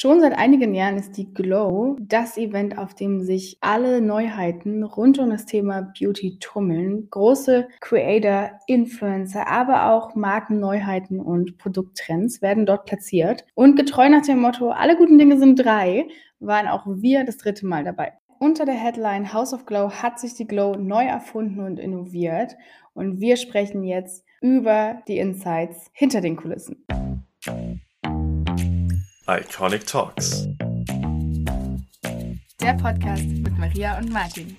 Schon seit einigen Jahren ist die Glow das Event, auf dem sich alle Neuheiten rund um das Thema Beauty tummeln. Große Creator, Influencer, aber auch Markenneuheiten und Produkttrends werden dort platziert. Und getreu nach dem Motto, alle guten Dinge sind drei, waren auch wir das dritte Mal dabei. Unter der Headline House of Glow hat sich die Glow neu erfunden und innoviert. Und wir sprechen jetzt über die Insights hinter den Kulissen. Iconic Talks. Der Podcast mit Maria und Martin.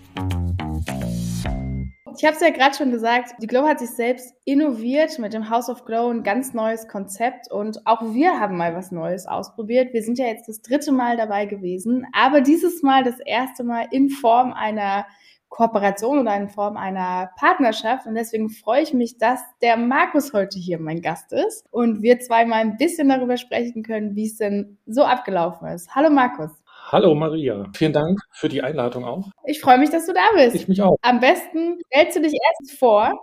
Ich habe es ja gerade schon gesagt, die Glow hat sich selbst innoviert mit dem House of Glow, ein ganz neues Konzept und auch wir haben mal was Neues ausprobiert. Wir sind ja jetzt das dritte Mal dabei gewesen, aber dieses Mal das erste Mal in Form einer Kooperation oder in Form einer Partnerschaft. Und deswegen freue ich mich, dass der Markus heute hier mein Gast ist und wir zwei mal ein bisschen darüber sprechen können, wie es denn so abgelaufen ist. Hallo Markus. Hallo Maria, vielen Dank für die Einladung auch. Ich freue mich, dass du da bist. Ich mich auch. Am besten stellst du dich erst vor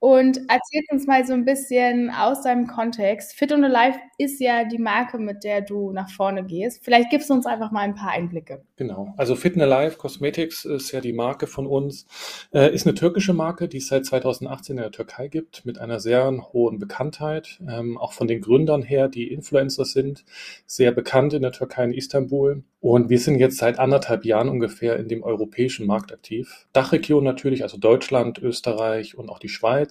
und erzähl uns mal so ein bisschen aus deinem Kontext. Fit und Alive ist ja die Marke, mit der du nach vorne gehst. Vielleicht gibst du uns einfach mal ein paar Einblicke. Genau. Also Fit and Alive Cosmetics ist ja die Marke von uns. Äh, ist eine türkische Marke, die es seit 2018 in der Türkei gibt, mit einer sehr hohen Bekanntheit. Ähm, auch von den Gründern her, die Influencer sind, sehr bekannt in der Türkei in Istanbul. Und wir sind jetzt seit anderthalb Jahren ungefähr in dem europäischen Markt aktiv. Dachregion natürlich, also Deutschland, Österreich und auch die Schweiz,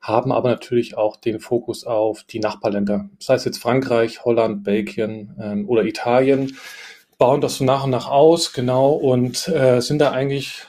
haben aber natürlich auch den Fokus auf die Nachbarländer, sei es jetzt Frankreich, Holland, Belgien ähm, oder Italien, bauen das so nach und nach aus, genau, und äh, sind da eigentlich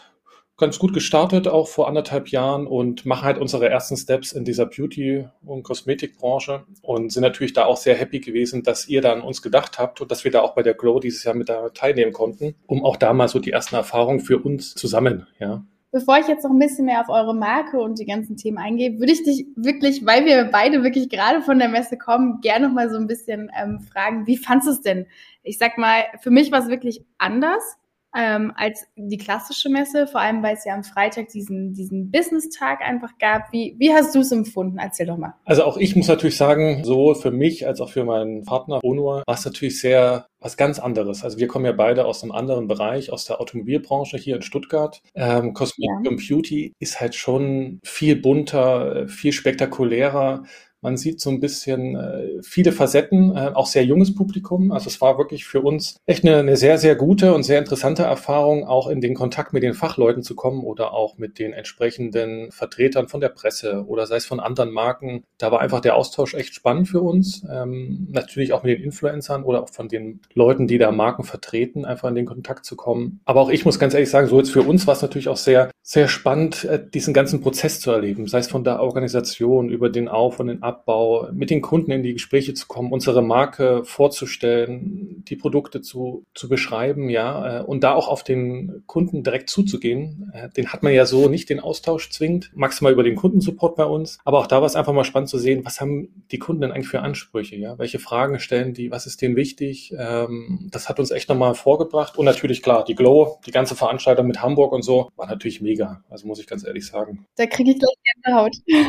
ganz gut gestartet, auch vor anderthalb Jahren und machen halt unsere ersten Steps in dieser Beauty- und Kosmetikbranche und sind natürlich da auch sehr happy gewesen, dass ihr da an uns gedacht habt und dass wir da auch bei der Glow dieses Jahr mit da teilnehmen konnten, um auch da mal so die ersten Erfahrungen für uns zu sammeln, ja. Bevor ich jetzt noch ein bisschen mehr auf eure Marke und die ganzen Themen eingehe, würde ich dich wirklich, weil wir beide wirklich gerade von der Messe kommen, gerne noch mal so ein bisschen ähm, fragen, wie fandest du es denn? Ich sag mal, für mich war es wirklich anders ähm, als die klassische Messe, vor allem weil es ja am Freitag diesen, diesen Business-Tag einfach gab. Wie, wie hast du es empfunden? Erzähl doch mal. Also auch ich muss natürlich sagen, sowohl für mich als auch für meinen Partner Onur war es natürlich sehr was ganz anderes. Also wir kommen ja beide aus einem anderen Bereich, aus der Automobilbranche hier in Stuttgart. Ähm, Cosmetic ja. und Beauty ist halt schon viel bunter, viel spektakulärer. Man sieht so ein bisschen äh, viele Facetten, äh, auch sehr junges Publikum. Also es war wirklich für uns echt eine, eine sehr, sehr gute und sehr interessante Erfahrung, auch in den Kontakt mit den Fachleuten zu kommen oder auch mit den entsprechenden Vertretern von der Presse oder sei es von anderen Marken. Da war einfach der Austausch echt spannend für uns. Ähm, natürlich auch mit den Influencern oder auch von den Leuten, die da Marken vertreten, einfach in den Kontakt zu kommen. Aber auch ich muss ganz ehrlich sagen, so jetzt für uns war es natürlich auch sehr, sehr spannend, äh, diesen ganzen Prozess zu erleben. Sei es von der Organisation über den Auf- und den Ab Abbau, mit den Kunden in die Gespräche zu kommen, unsere Marke vorzustellen, die Produkte zu, zu beschreiben, ja, äh, und da auch auf den Kunden direkt zuzugehen. Äh, den hat man ja so nicht den Austausch zwingend, maximal über den Kundensupport bei uns. Aber auch da war es einfach mal spannend zu sehen, was haben die Kunden denn eigentlich für Ansprüche, ja? Welche Fragen stellen die, was ist denen wichtig? Ähm, das hat uns echt nochmal vorgebracht. Und natürlich klar, die Glow, die ganze Veranstaltung mit Hamburg und so, war natürlich mega. Also muss ich ganz ehrlich sagen. Da kriege ich gleich Gänsehaut. Ja.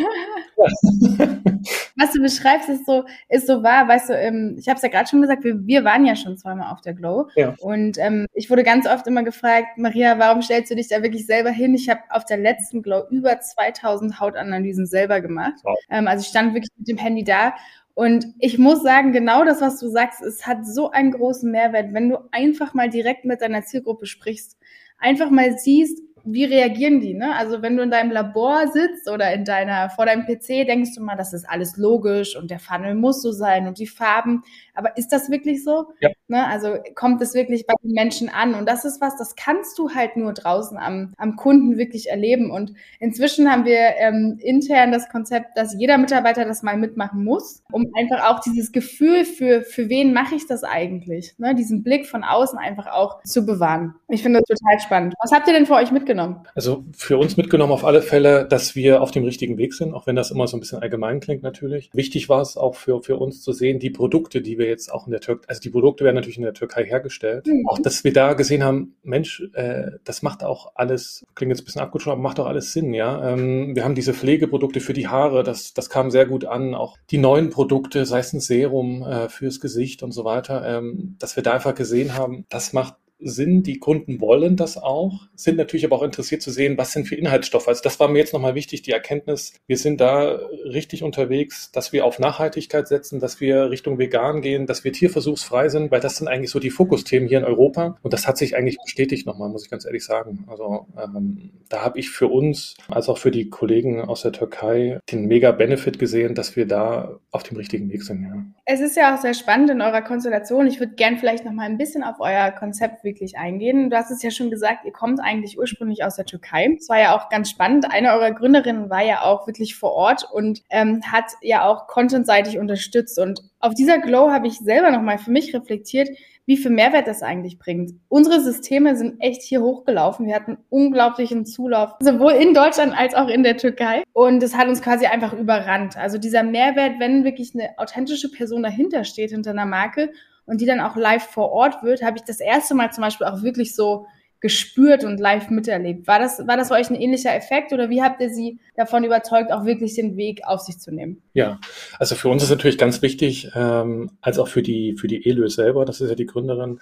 was du beschreibst, ist so, ist so wahr. Weißt du, ähm, ich habe es ja gerade schon gesagt, wir, wir waren ja schon zweimal auf der Glow. Ja. Und ähm, ich wurde ganz oft immer gefragt, Maria, warum stellst du dich da wirklich selber hin? Ich habe auf der letzten Glow über 2000 Hautanalysen selber gemacht. Wow. Ähm, also ich stand wirklich mit dem Handy da und ich muss sagen, genau das, was du sagst, es hat so einen großen Mehrwert, wenn du einfach mal direkt mit deiner Zielgruppe sprichst, einfach mal siehst, wie reagieren die? Ne? Also wenn du in deinem Labor sitzt oder in deiner vor deinem PC, denkst du mal, das ist alles logisch und der Funnel muss so sein und die Farben. Aber ist das wirklich so? Ja. Ne? Also kommt es wirklich bei den Menschen an? Und das ist was, das kannst du halt nur draußen am, am Kunden wirklich erleben. Und inzwischen haben wir ähm, intern das Konzept, dass jeder Mitarbeiter das mal mitmachen muss, um einfach auch dieses Gefühl für, für wen mache ich das eigentlich? Ne? Diesen Blick von außen einfach auch zu bewahren. Ich finde das total spannend. Was habt ihr denn für euch mitgebracht? Mitgenommen? Also für uns mitgenommen auf alle Fälle, dass wir auf dem richtigen Weg sind, auch wenn das immer so ein bisschen allgemein klingt natürlich. Wichtig war es auch für, für uns zu sehen, die Produkte, die wir jetzt auch in der Türkei, also die Produkte werden natürlich in der Türkei hergestellt. Mhm. Auch, dass wir da gesehen haben, Mensch, äh, das macht auch alles, klingt jetzt ein bisschen abgeschlossen, aber macht auch alles Sinn, ja. Ähm, wir haben diese Pflegeprodukte für die Haare, das, das kam sehr gut an. Auch die neuen Produkte, sei es ein Serum äh, fürs Gesicht und so weiter, ähm, dass wir da einfach gesehen haben, das macht Sinn, die Kunden wollen das auch, sind natürlich aber auch interessiert zu sehen, was sind für Inhaltsstoffe. Also das war mir jetzt nochmal wichtig, die Erkenntnis, wir sind da richtig unterwegs, dass wir auf Nachhaltigkeit setzen, dass wir Richtung vegan gehen, dass wir tierversuchsfrei sind, weil das sind eigentlich so die Fokusthemen hier in Europa. Und das hat sich eigentlich bestätigt nochmal, muss ich ganz ehrlich sagen. Also ähm, da habe ich für uns, als auch für die Kollegen aus der Türkei, den mega Benefit gesehen, dass wir da auf dem richtigen Weg sind. Ja. Es ist ja auch sehr spannend in eurer Konstellation. Ich würde gern vielleicht nochmal ein bisschen auf euer Konzept wirklich eingehen. Du hast es ja schon gesagt, ihr kommt eigentlich ursprünglich aus der Türkei. Es war ja auch ganz spannend. Eine eurer Gründerinnen war ja auch wirklich vor Ort und ähm, hat ja auch contentseitig unterstützt. Und auf dieser Glow habe ich selber nochmal für mich reflektiert, wie viel Mehrwert das eigentlich bringt. Unsere Systeme sind echt hier hochgelaufen. Wir hatten unglaublichen Zulauf, sowohl in Deutschland als auch in der Türkei. Und es hat uns quasi einfach überrannt. Also dieser Mehrwert, wenn wirklich eine authentische Person dahinter steht, hinter einer Marke und die dann auch live vor Ort wird, habe ich das erste Mal zum Beispiel auch wirklich so gespürt und live miterlebt. War das, war das für euch ein ähnlicher Effekt oder wie habt ihr sie davon überzeugt, auch wirklich den Weg auf sich zu nehmen? Ja, also für uns ist natürlich ganz wichtig, ähm, als auch für die, für die ELÖ selber, das ist ja die Gründerin,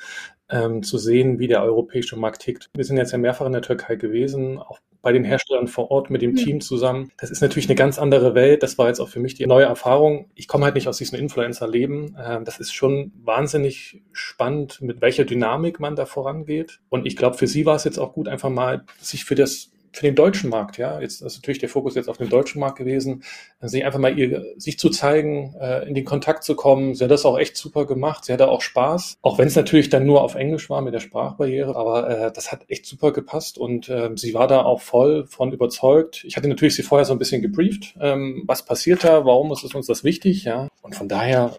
ähm, zu sehen, wie der europäische Markt tickt. Wir sind jetzt ja mehrfach in der Türkei gewesen, auch bei den Herstellern vor Ort mit dem mhm. Team zusammen. Das ist natürlich eine ganz andere Welt. Das war jetzt auch für mich die neue Erfahrung. Ich komme halt nicht aus diesem Influencer-Leben. Ähm, das ist schon wahnsinnig spannend, mit welcher Dynamik man da vorangeht. Und ich glaube, für sie war es jetzt auch gut, einfach mal sich für das für den deutschen Markt, ja, jetzt ist natürlich der Fokus jetzt auf den deutschen Markt gewesen, sich einfach mal ihr, sich zu zeigen, äh, in den Kontakt zu kommen. Sie hat das auch echt super gemacht. Sie hatte auch Spaß, auch wenn es natürlich dann nur auf Englisch war mit der Sprachbarriere, aber äh, das hat echt super gepasst und äh, sie war da auch voll von überzeugt. Ich hatte natürlich sie vorher so ein bisschen gebrieft, ähm, was passiert da, warum ist es uns das wichtig, ja, und von daher,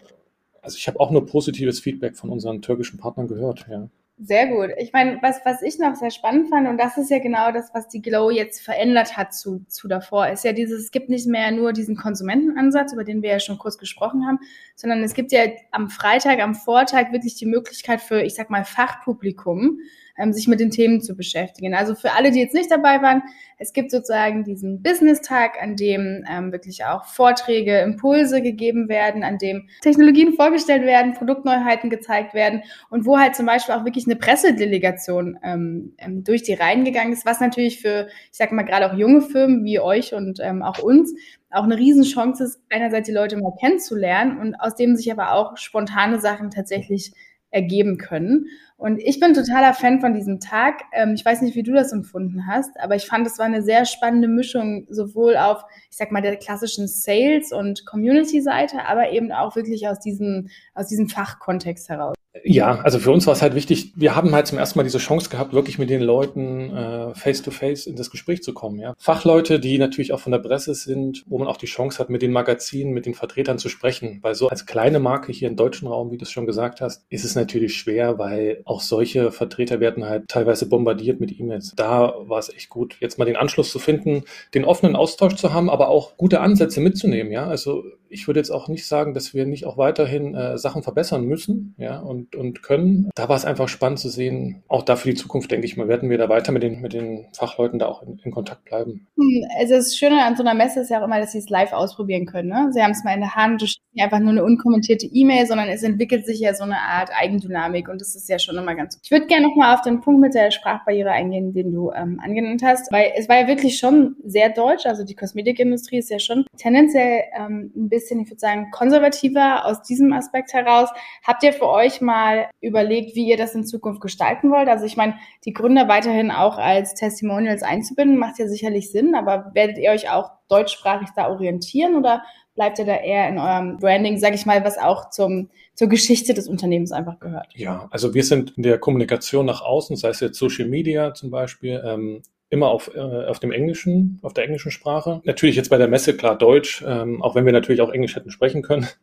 also ich habe auch nur positives Feedback von unseren türkischen Partnern gehört, ja. Sehr gut. Ich meine, was, was ich noch sehr spannend fand, und das ist ja genau das, was die Glow jetzt verändert hat zu, zu davor, ist ja dieses, es gibt nicht mehr nur diesen Konsumentenansatz, über den wir ja schon kurz gesprochen haben, sondern es gibt ja am Freitag, am Vortag wirklich die Möglichkeit für, ich sag mal, Fachpublikum, ähm, sich mit den Themen zu beschäftigen. Also für alle, die jetzt nicht dabei waren, es gibt sozusagen diesen Business-Tag, an dem ähm, wirklich auch Vorträge, Impulse gegeben werden, an dem Technologien vorgestellt werden, Produktneuheiten gezeigt werden und wo halt zum Beispiel auch wirklich eine Pressedelegation ähm, ähm, durch die Reihen gegangen ist, was natürlich für, ich sag mal, gerade auch junge Firmen wie euch und ähm, auch uns auch eine Riesenchance ist, einerseits die Leute mal kennenzulernen und aus dem sich aber auch spontane Sachen tatsächlich ergeben können. Und ich bin totaler Fan von diesem Tag. Ähm, ich weiß nicht, wie du das empfunden hast, aber ich fand, es war eine sehr spannende Mischung, sowohl auf, ich sag mal, der klassischen Sales- und Community-Seite, aber eben auch wirklich aus diesem, aus diesem Fachkontext heraus. Ja, also für uns war es halt wichtig, wir haben halt zum ersten Mal diese Chance gehabt, wirklich mit den Leuten äh, face-to-face in das Gespräch zu kommen. Ja. Fachleute, die natürlich auch von der Presse sind, wo man auch die Chance hat, mit den Magazinen, mit den Vertretern zu sprechen. Weil so als kleine Marke hier im deutschen Raum, wie du es schon gesagt hast, ist es natürlich schwer, weil auch solche Vertreter werden halt teilweise bombardiert mit E-Mails. Da war es echt gut, jetzt mal den Anschluss zu finden, den offenen Austausch zu haben, aber auch gute Ansätze mitzunehmen. Ja, also ich würde jetzt auch nicht sagen, dass wir nicht auch weiterhin äh, Sachen verbessern müssen ja, und, und können. Da war es einfach spannend zu sehen, auch da für die Zukunft, denke ich mal, werden wir da weiter mit den, mit den Fachleuten da auch in, in Kontakt bleiben. Hm, also das Schöne an so einer Messe ist ja auch immer, dass sie es live ausprobieren können. Ne? Sie haben es mal in der Hand, nicht einfach nur eine unkommentierte E-Mail, sondern es entwickelt sich ja so eine Art Eigendynamik und das ist ja schon immer ganz gut. Ich würde gerne nochmal auf den Punkt mit der Sprachbarriere eingehen, den du ähm, angenannt hast, weil es war ja wirklich schon sehr deutsch, also die Kosmetikindustrie ist ja schon tendenziell ähm, ein bisschen, ich würde sagen, konservativer aus diesem Aspekt heraus. Habt ihr für euch mal überlegt, wie ihr das in Zukunft gestalten wollt? Also ich meine, die Gründer weiterhin auch als Testimonials einzubinden, macht ja sicherlich Sinn, aber werdet ihr euch auch deutschsprachig da orientieren oder bleibt ihr da eher in eurem Branding, sage ich mal, was auch zum, zur Geschichte des Unternehmens einfach gehört? Ja, also wir sind in der Kommunikation nach außen, sei es jetzt Social Media zum Beispiel, ähm, immer auf, äh, auf dem Englischen, auf der englischen Sprache. Natürlich jetzt bei der Messe klar Deutsch, ähm, auch wenn wir natürlich auch Englisch hätten sprechen können.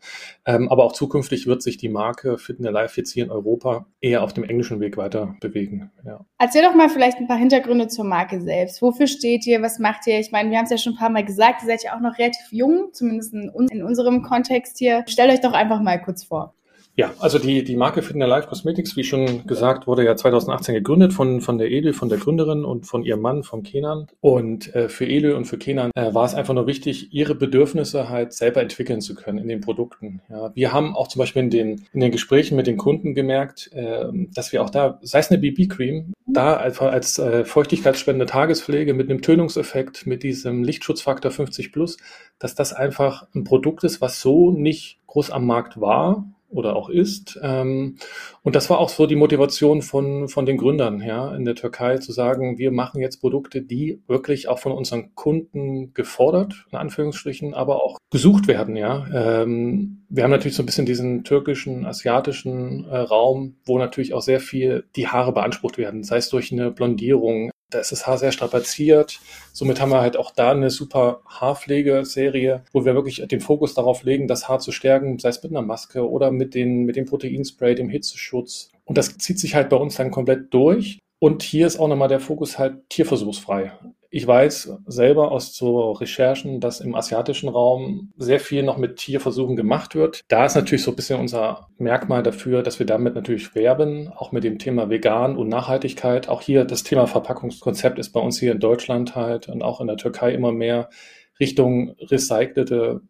Ähm, aber auch zukünftig wird sich die Marke Fit in Life jetzt hier in Europa eher auf dem englischen Weg weiter bewegen. Ja. Erzähl doch mal vielleicht ein paar Hintergründe zur Marke selbst. Wofür steht ihr? Was macht ihr? Ich meine, wir haben es ja schon ein paar Mal gesagt, ihr seid ja auch noch relativ jung, zumindest in, in unserem Kontext hier. Stellt euch doch einfach mal kurz vor. Ja, also die, die Marke Fit in Life Cosmetics, wie schon gesagt, wurde ja 2018 gegründet von, von der Edel, von der Gründerin und von ihrem Mann, vom Kenan. Und äh, für Edel und für Kenan äh, war es einfach nur wichtig, ihre Bedürfnisse halt selber entwickeln zu können in den Produkten. Ja, wir haben auch zum Beispiel in den, in den Gesprächen mit den Kunden gemerkt, äh, dass wir auch da, sei es eine BB-Cream, da einfach als äh, feuchtigkeitsspendende Tagespflege mit einem Tönungseffekt, mit diesem Lichtschutzfaktor 50 plus, dass das einfach ein Produkt ist, was so nicht groß am Markt war oder auch ist. Ähm, und das war auch so die Motivation von, von den Gründern ja, in der Türkei zu sagen, wir machen jetzt Produkte, die wirklich auch von unseren Kunden gefordert, in Anführungsstrichen, aber auch gesucht werden. Ja. Ähm, wir haben natürlich so ein bisschen diesen türkischen, asiatischen äh, Raum, wo natürlich auch sehr viel die Haare beansprucht werden, sei es durch eine Blondierung, da ist das Haar sehr strapaziert. Somit haben wir halt auch da eine super Haarpflegeserie, wo wir wirklich den Fokus darauf legen, das Haar zu stärken, sei es mit einer Maske oder mit, den, mit dem Proteinspray, dem Hitzeschutz. Und das zieht sich halt bei uns dann komplett durch. Und hier ist auch nochmal der Fokus halt tierversuchsfrei. Ich weiß selber aus so Recherchen, dass im asiatischen Raum sehr viel noch mit Tierversuchen gemacht wird. Da ist natürlich so ein bisschen unser Merkmal dafür, dass wir damit natürlich werben, auch mit dem Thema Vegan und Nachhaltigkeit. Auch hier das Thema Verpackungskonzept ist bei uns hier in Deutschland halt und auch in der Türkei immer mehr Richtung recycelte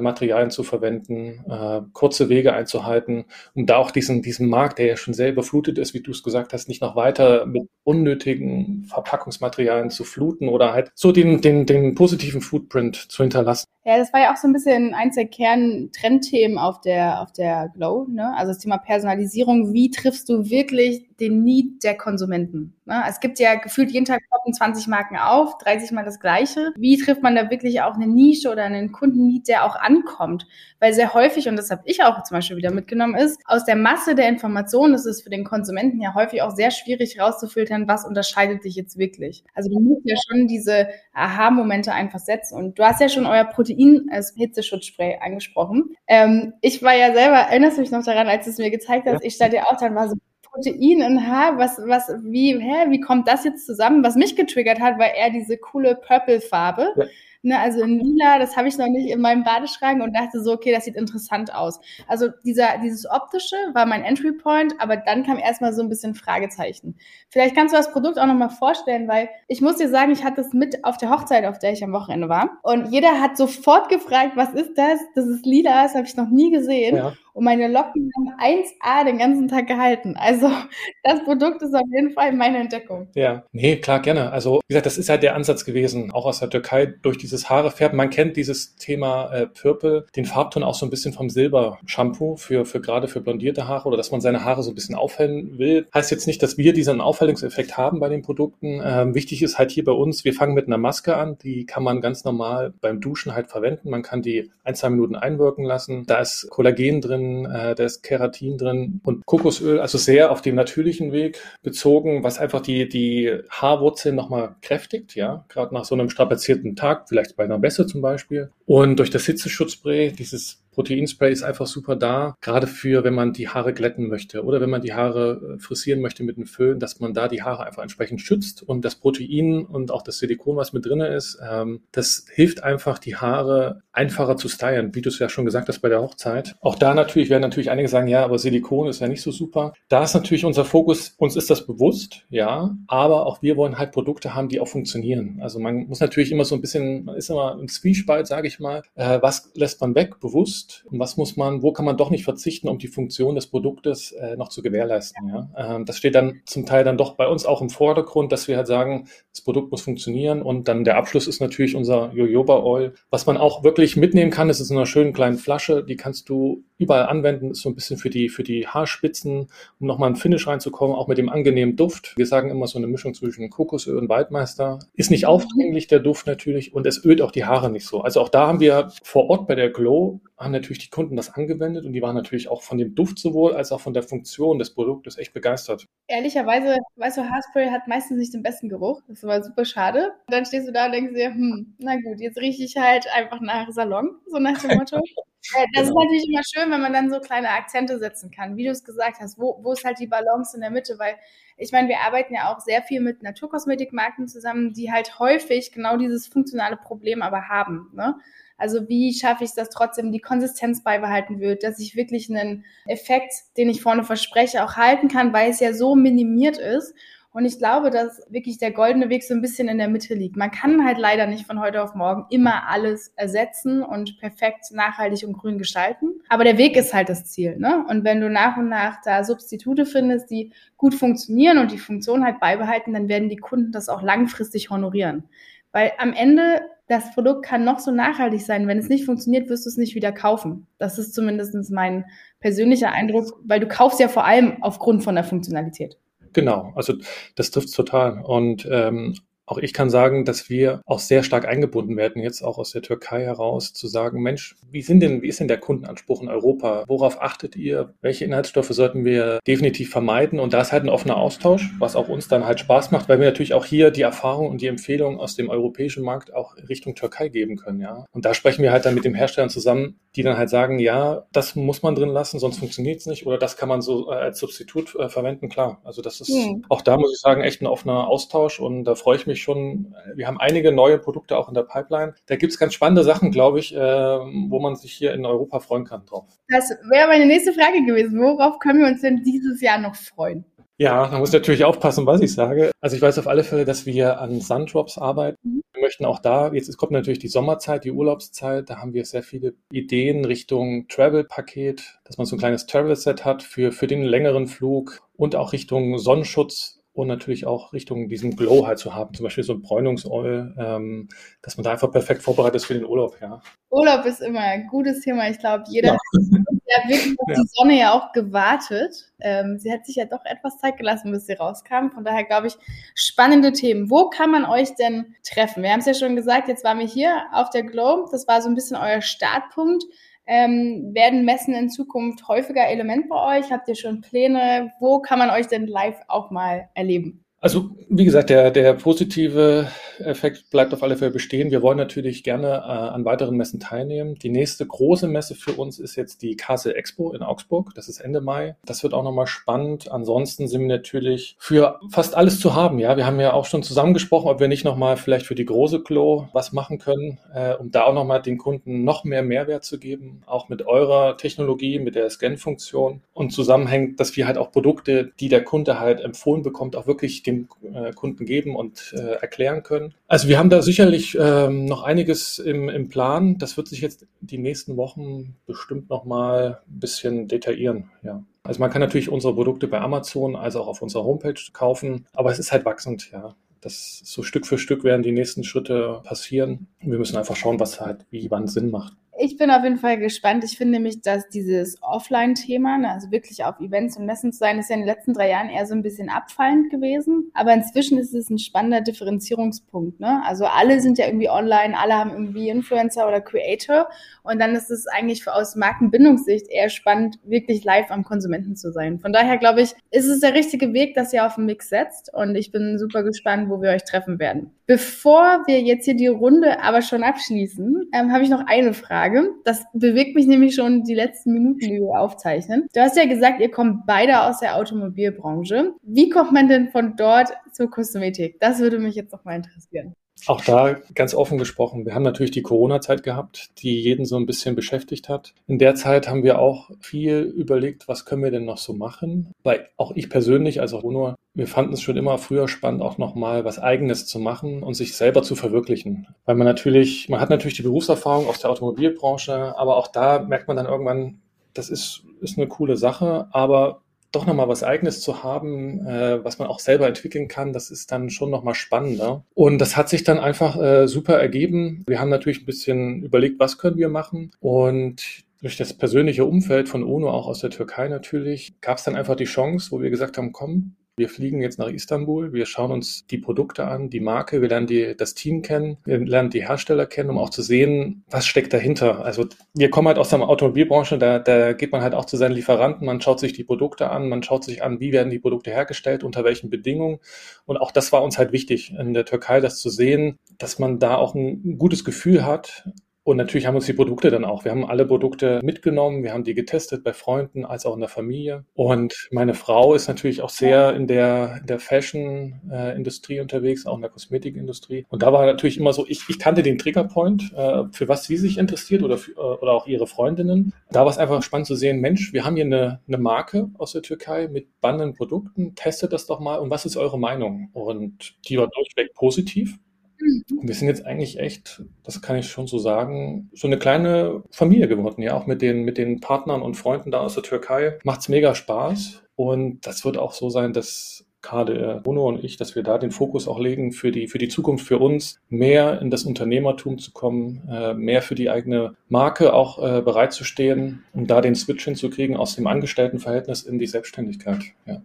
Materialien zu verwenden, äh, kurze Wege einzuhalten, um da auch diesen, diesen Markt, der ja schon sehr überflutet ist, wie du es gesagt hast, nicht noch weiter mit unnötigen Verpackungsmaterialien zu fluten oder halt so den, den, den positiven Footprint zu hinterlassen. Ja, das war ja auch so ein bisschen eins der Kern-Trendthemen auf der, auf der Glow, ne? Also das Thema Personalisierung. Wie triffst du wirklich den Need der Konsumenten? Ne? Es gibt ja gefühlt jeden Tag 20 Marken auf, 30 mal das Gleiche. Wie trifft man da wirklich auch eine Nische oder einen Kundennied, der auch ankommt? Weil sehr häufig, und das habe ich auch zum Beispiel wieder mitgenommen, ist, aus der Masse der Informationen ist es für den Konsumenten ja häufig auch sehr schwierig rauszufiltern, was unterscheidet sich jetzt wirklich. Also du musst ja schon diese Aha-Momente einfach setzen. Und du hast ja schon euer Protein Protein als Hitzeschutzspray angesprochen. Ähm, ich war ja selber, erinnerst du mich noch daran, als du es mir gezeigt hast, ja. ich stand ja auch dann, war so, Protein in Haar, was, was, wie, hä, wie kommt das jetzt zusammen? Was mich getriggert hat, war eher diese coole Purple-Farbe. Ja. Ne, also in lila, das habe ich noch nicht in meinem Badeschrank und dachte so, okay, das sieht interessant aus. Also dieser, dieses optische war mein Entry Point, aber dann kam erstmal so ein bisschen Fragezeichen. Vielleicht kannst du das Produkt auch nochmal vorstellen, weil ich muss dir sagen, ich hatte es mit auf der Hochzeit, auf der ich am Wochenende war. Und jeder hat sofort gefragt, was ist das? Das ist lila, das habe ich noch nie gesehen. Ja. Und meine Locken haben 1A den ganzen Tag gehalten. Also das Produkt ist auf jeden Fall meine Entdeckung. Ja, nee, klar, gerne. Also wie gesagt, das ist halt der Ansatz gewesen, auch aus der Türkei durch dieses Haarefärben. Man kennt dieses Thema äh, Purple, den Farbton auch so ein bisschen vom Silber-Shampoo für, für gerade für blondierte Haare oder dass man seine Haare so ein bisschen aufhellen will. Heißt jetzt nicht, dass wir diesen Aufhellungseffekt haben bei den Produkten. Ähm, wichtig ist halt hier bei uns, wir fangen mit einer Maske an, die kann man ganz normal beim Duschen halt verwenden. Man kann die ein, zwei Minuten einwirken lassen. Da ist Kollagen drin, drin, äh, da ist Keratin drin und Kokosöl, also sehr auf den natürlichen Weg bezogen, was einfach die, die Haarwurzeln nochmal kräftigt, ja, gerade nach so einem strapazierten Tag, vielleicht bei einer Bässe zum Beispiel. Und durch das Hitzeschutzspray, dieses Proteinspray ist einfach super da, gerade für, wenn man die Haare glätten möchte oder wenn man die Haare äh, frisieren möchte mit einem Föhn, dass man da die Haare einfach entsprechend schützt und das Protein und auch das Silikon, was mit drinne ist, ähm, das hilft einfach, die Haare einfacher zu stylen, wie du es ja schon gesagt hast bei der Hochzeit. Auch da natürlich werden natürlich einige sagen, ja, aber Silikon ist ja nicht so super. Da ist natürlich unser Fokus, uns ist das bewusst, ja, aber auch wir wollen halt Produkte haben, die auch funktionieren. Also man muss natürlich immer so ein bisschen, man ist immer im Zwiespalt, sage ich mal, äh, was lässt man weg, bewusst und was muss man, wo kann man doch nicht verzichten, um die Funktion des Produktes äh, noch zu gewährleisten. Ja? Ähm, das steht dann zum Teil dann doch bei uns auch im Vordergrund, dass wir halt sagen, das Produkt muss funktionieren und dann der Abschluss ist natürlich unser Jojoba Oil, was man auch wirklich mitnehmen kann. Ist in einer schönen kleinen Flasche, die kannst du überall anwenden, ist so ein bisschen für die, für die Haarspitzen, um nochmal einen Finish reinzukommen, auch mit dem angenehmen Duft. Wir sagen immer so eine Mischung zwischen Kokosöl und Waldmeister. Ist nicht aufdringlich, der Duft natürlich, und es ölt auch die Haare nicht so. Also auch da haben wir vor Ort bei der Glow, haben haben natürlich die Kunden das angewendet und die waren natürlich auch von dem Duft sowohl als auch von der Funktion des Produktes echt begeistert. Ehrlicherweise, weißt du, Haarspray hat meistens nicht den besten Geruch. Das war super schade. Und dann stehst du da und denkst dir, hm, na gut, jetzt rieche ich halt einfach nach Salon, so nach dem Motto. Äh, das genau. ist natürlich immer schön, wenn man dann so kleine Akzente setzen kann, wie du es gesagt hast. Wo, wo ist halt die Balance in der Mitte? Weil ich meine, wir arbeiten ja auch sehr viel mit Naturkosmetikmarken zusammen, die halt häufig genau dieses funktionale Problem aber haben. Ne? Also wie schaffe ich es, dass trotzdem die Konsistenz beibehalten wird, dass ich wirklich einen Effekt, den ich vorne verspreche, auch halten kann, weil es ja so minimiert ist. Und ich glaube, dass wirklich der goldene Weg so ein bisschen in der Mitte liegt. Man kann halt leider nicht von heute auf morgen immer alles ersetzen und perfekt nachhaltig und grün gestalten. Aber der Weg ist halt das Ziel. Ne? Und wenn du nach und nach da Substitute findest, die gut funktionieren und die Funktion halt beibehalten, dann werden die Kunden das auch langfristig honorieren. Weil am Ende das Produkt kann noch so nachhaltig sein. Wenn es nicht funktioniert, wirst du es nicht wieder kaufen. Das ist zumindest mein persönlicher Eindruck, weil du kaufst ja vor allem aufgrund von der Funktionalität. Genau, also das trifft total. Und ähm, auch ich kann sagen, dass wir auch sehr stark eingebunden werden, jetzt auch aus der Türkei heraus, zu sagen, Mensch, wie sind denn, wie ist denn der Kundenanspruch in Europa? Worauf achtet ihr? Welche Inhaltsstoffe sollten wir definitiv vermeiden? Und da ist halt ein offener Austausch, was auch uns dann halt Spaß macht, weil wir natürlich auch hier die Erfahrung und die Empfehlung aus dem europäischen Markt auch Richtung Türkei geben können, ja. Und da sprechen wir halt dann mit dem Herstellern zusammen, die dann halt sagen, ja, das muss man drin lassen, sonst funktioniert es nicht, oder das kann man so äh, als Substitut äh, verwenden, klar. Also das ist hm. auch da muss ich sagen, echt ein offener Austausch und da freue ich mich schon, wir haben einige neue Produkte auch in der Pipeline. Da gibt es ganz spannende Sachen, glaube ich, äh, wo man sich hier in Europa freuen kann drauf. Das wäre meine nächste Frage gewesen. Worauf können wir uns denn dieses Jahr noch freuen? Ja, man muss natürlich aufpassen, was ich sage. Also ich weiß auf alle Fälle, dass wir an Sundrops arbeiten. Mhm. Wir möchten auch da, jetzt kommt natürlich die Sommerzeit, die Urlaubszeit, da haben wir sehr viele Ideen Richtung Travel-Paket, dass man so ein kleines Travel-Set hat für, für den längeren Flug und auch Richtung Sonnenschutz und natürlich auch Richtung diesen Glow halt zu haben, zum Beispiel so ein Bräunungsoil, ähm, dass man da einfach perfekt vorbereitet ist für den Urlaub, ja. Urlaub ist immer ein gutes Thema. Ich glaube, jeder ja. hat wirklich auf ja. die Sonne ja auch gewartet. Ähm, sie hat sich ja doch etwas Zeit gelassen, bis sie rauskam. Von daher glaube ich, spannende Themen. Wo kann man euch denn treffen? Wir haben es ja schon gesagt, jetzt waren wir hier auf der Glow. Das war so ein bisschen euer Startpunkt. Ähm, werden Messen in Zukunft häufiger Element bei euch? Habt ihr schon Pläne? Wo kann man euch denn live auch mal erleben? Also wie gesagt, der, der positive Effekt bleibt auf alle Fälle bestehen. Wir wollen natürlich gerne äh, an weiteren Messen teilnehmen. Die nächste große Messe für uns ist jetzt die Castle Expo in Augsburg. Das ist Ende Mai. Das wird auch nochmal spannend. Ansonsten sind wir natürlich für fast alles zu haben. Ja, wir haben ja auch schon zusammengesprochen, ob wir nicht nochmal vielleicht für die große Klo was machen können, äh, um da auch nochmal den Kunden noch mehr Mehrwert zu geben, auch mit eurer Technologie, mit der Scan-Funktion und zusammenhängt, dass wir halt auch Produkte, die der Kunde halt empfohlen bekommt, auch wirklich den äh, Kunden geben und äh, erklären können. Also wir haben da sicherlich ähm, noch einiges im, im Plan. Das wird sich jetzt die nächsten Wochen bestimmt noch mal ein bisschen detaillieren. Ja. Also man kann natürlich unsere Produkte bei Amazon als auch auf unserer Homepage kaufen, aber es ist halt wachsend, ja. Das so Stück für Stück werden die nächsten Schritte passieren. Wir müssen einfach schauen, was halt wie wann Sinn macht. Ich bin auf jeden Fall gespannt. Ich finde nämlich, dass dieses Offline-Thema, ne, also wirklich auf Events und Messen zu sein, ist ja in den letzten drei Jahren eher so ein bisschen abfallend gewesen. Aber inzwischen ist es ein spannender Differenzierungspunkt. Ne? Also alle sind ja irgendwie online, alle haben irgendwie Influencer oder Creator. Und dann ist es eigentlich aus Markenbindungssicht eher spannend, wirklich live am Konsumenten zu sein. Von daher glaube ich, ist es der richtige Weg, dass ihr auf den Mix setzt. Und ich bin super gespannt, wo wir euch treffen werden. Bevor wir jetzt hier die Runde aber schon abschließen, ähm, habe ich noch eine Frage. Das bewegt mich nämlich schon die letzten Minuten, die wir aufzeichnen. Du hast ja gesagt, ihr kommt beide aus der Automobilbranche. Wie kommt man denn von dort zur Kosmetik? Das würde mich jetzt noch mal interessieren. Auch da ganz offen gesprochen, wir haben natürlich die Corona-Zeit gehabt, die jeden so ein bisschen beschäftigt hat. In der Zeit haben wir auch viel überlegt, was können wir denn noch so machen. Weil auch ich persönlich, also auch nur, wir fanden es schon immer früher spannend, auch nochmal was Eigenes zu machen und sich selber zu verwirklichen. Weil man natürlich, man hat natürlich die Berufserfahrung aus der Automobilbranche, aber auch da merkt man dann irgendwann, das ist, ist eine coole Sache, aber doch nochmal was Eigenes zu haben, äh, was man auch selber entwickeln kann, das ist dann schon nochmal spannender. Und das hat sich dann einfach äh, super ergeben. Wir haben natürlich ein bisschen überlegt, was können wir machen. Und durch das persönliche Umfeld von UNO, auch aus der Türkei natürlich, gab es dann einfach die Chance, wo wir gesagt haben, komm, Wir fliegen jetzt nach Istanbul, wir schauen uns die Produkte an, die Marke, wir lernen die, das Team kennen, wir lernen die Hersteller kennen, um auch zu sehen, was steckt dahinter. Also wir kommen halt aus der Automobilbranche, da, da geht man halt auch zu seinen Lieferanten, man schaut sich die Produkte an, man schaut sich an, wie werden die Produkte hergestellt, unter welchen Bedingungen. Und auch das war uns halt wichtig in der Türkei, das zu sehen, dass man da auch ein gutes Gefühl hat, und natürlich haben uns die Produkte dann auch. Wir haben alle Produkte mitgenommen, wir haben die getestet bei Freunden als auch in der Familie. Und meine Frau ist natürlich auch sehr in der, in der Fashion-Industrie unterwegs, auch in der Kosmetikindustrie. Und da war natürlich immer so, ich, ich kannte den Triggerpoint, äh, für was sie sich interessiert oder, für, äh, oder auch ihre Freundinnen. Da war es einfach spannend zu sehen, Mensch, wir haben hier eine, eine Marke aus der Türkei mit spannenden Produkten, testet das doch mal und was ist eure Meinung? Und die war durchweg positiv. Mhm. Wir sind jetzt eigentlich echt, das kann ich schon so sagen, so eine kleine Familie geworden, ja, auch mit den, mit den Partnern und Freunden da aus der Türkei. Macht's mega Spaß. Und das wird auch so sein, dass gerade Bruno und ich, dass wir da den Fokus auch legen für die, für die Zukunft für uns, mehr in das Unternehmertum zu kommen, äh, mehr für die eigene Marke auch äh, bereitzustehen, um da den Switch hinzukriegen aus dem Angestelltenverhältnis in die Selbstständigkeit. Ja.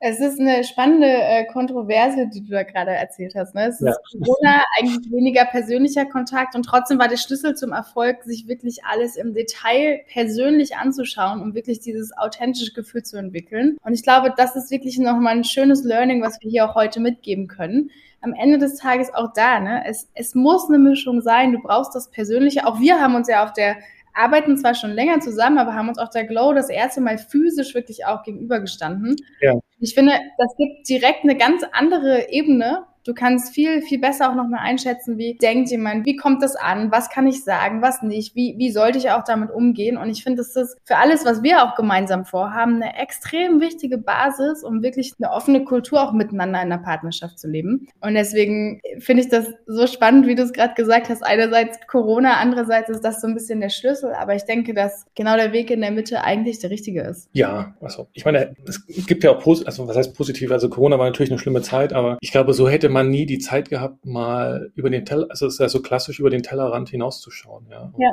Es ist eine spannende äh, Kontroverse, die du da gerade erzählt hast. Ne? Es ja. ist Corona eigentlich weniger persönlicher Kontakt und trotzdem war der Schlüssel zum Erfolg, sich wirklich alles im Detail persönlich anzuschauen, um wirklich dieses authentische Gefühl zu entwickeln. Und ich glaube, das ist wirklich nochmal ein schönes Learning, was wir hier auch heute mitgeben können. Am Ende des Tages auch da, ne? Es, es muss eine Mischung sein. Du brauchst das Persönliche. Auch wir haben uns ja auf der arbeiten zwar schon länger zusammen, aber haben uns auch der Glow das erste Mal physisch wirklich auch gegenübergestanden. Ja. Ich finde, das gibt direkt eine ganz andere Ebene Du kannst viel, viel besser auch nochmal einschätzen, wie denkt jemand, wie kommt das an, was kann ich sagen, was nicht, wie, wie sollte ich auch damit umgehen. Und ich finde, das ist für alles, was wir auch gemeinsam vorhaben, eine extrem wichtige Basis, um wirklich eine offene Kultur auch miteinander in der Partnerschaft zu leben. Und deswegen finde ich das so spannend, wie du es gerade gesagt hast. Einerseits Corona, andererseits ist das so ein bisschen der Schlüssel. Aber ich denke, dass genau der Weg in der Mitte eigentlich der richtige ist. Ja, also ich meine, es gibt ja auch, also was heißt positiv? Also Corona war natürlich eine schlimme Zeit, aber ich glaube, so hätte man man nie die Zeit gehabt, mal über den Teller, also es ist ja so klassisch, über den Tellerrand hinauszuschauen. Ja. ja.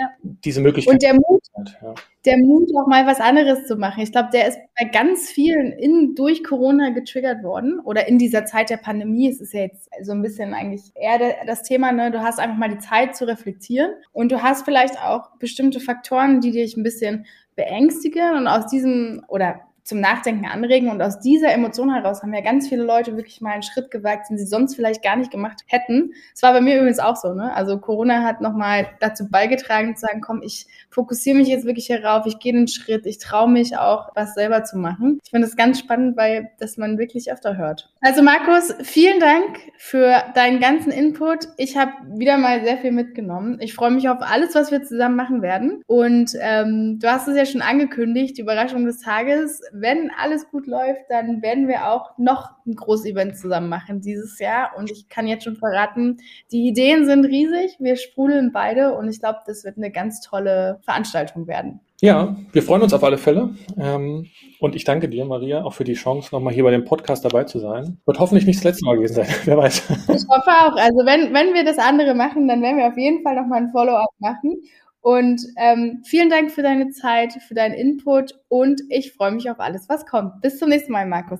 Ja. Diese Möglichkeit. Und der Mut, ja. der Mut, auch mal was anderes zu machen. Ich glaube, der ist bei ganz vielen in, durch Corona getriggert worden oder in dieser Zeit der Pandemie. Es ist ja jetzt so ein bisschen eigentlich eher das Thema, ne? du hast einfach mal die Zeit zu reflektieren und du hast vielleicht auch bestimmte Faktoren, die dich ein bisschen beängstigen und aus diesem oder zum Nachdenken anregen. Und aus dieser Emotion heraus haben ja ganz viele Leute wirklich mal einen Schritt gewagt, den sie sonst vielleicht gar nicht gemacht hätten. Es war bei mir übrigens auch so. Ne? Also Corona hat nochmal dazu beigetragen zu sagen, komm, ich fokussiere mich jetzt wirklich hierauf, ich gehe einen Schritt, ich traue mich auch, was selber zu machen. Ich finde es ganz spannend, weil das man wirklich öfter hört. Also Markus, vielen Dank für deinen ganzen Input. Ich habe wieder mal sehr viel mitgenommen. Ich freue mich auf alles, was wir zusammen machen werden. Und ähm, du hast es ja schon angekündigt, die Überraschung des Tages wenn alles gut läuft, dann werden wir auch noch ein großes Event zusammen machen dieses Jahr. Und ich kann jetzt schon verraten, die Ideen sind riesig. Wir sprudeln beide und ich glaube, das wird eine ganz tolle Veranstaltung werden. Ja, wir freuen uns auf alle Fälle. Ähm, und ich danke dir, Maria, auch für die Chance, nochmal hier bei dem Podcast dabei zu sein. Wird hoffentlich nicht das letzte Mal gewesen sein, wer weiß. Ich hoffe auch. Also wenn, wenn wir das andere machen, dann werden wir auf jeden Fall nochmal ein Follow-up machen. Und ähm, vielen Dank für deine Zeit, für deinen Input und ich freue mich auf alles, was kommt. Bis zum nächsten Mal, Markus.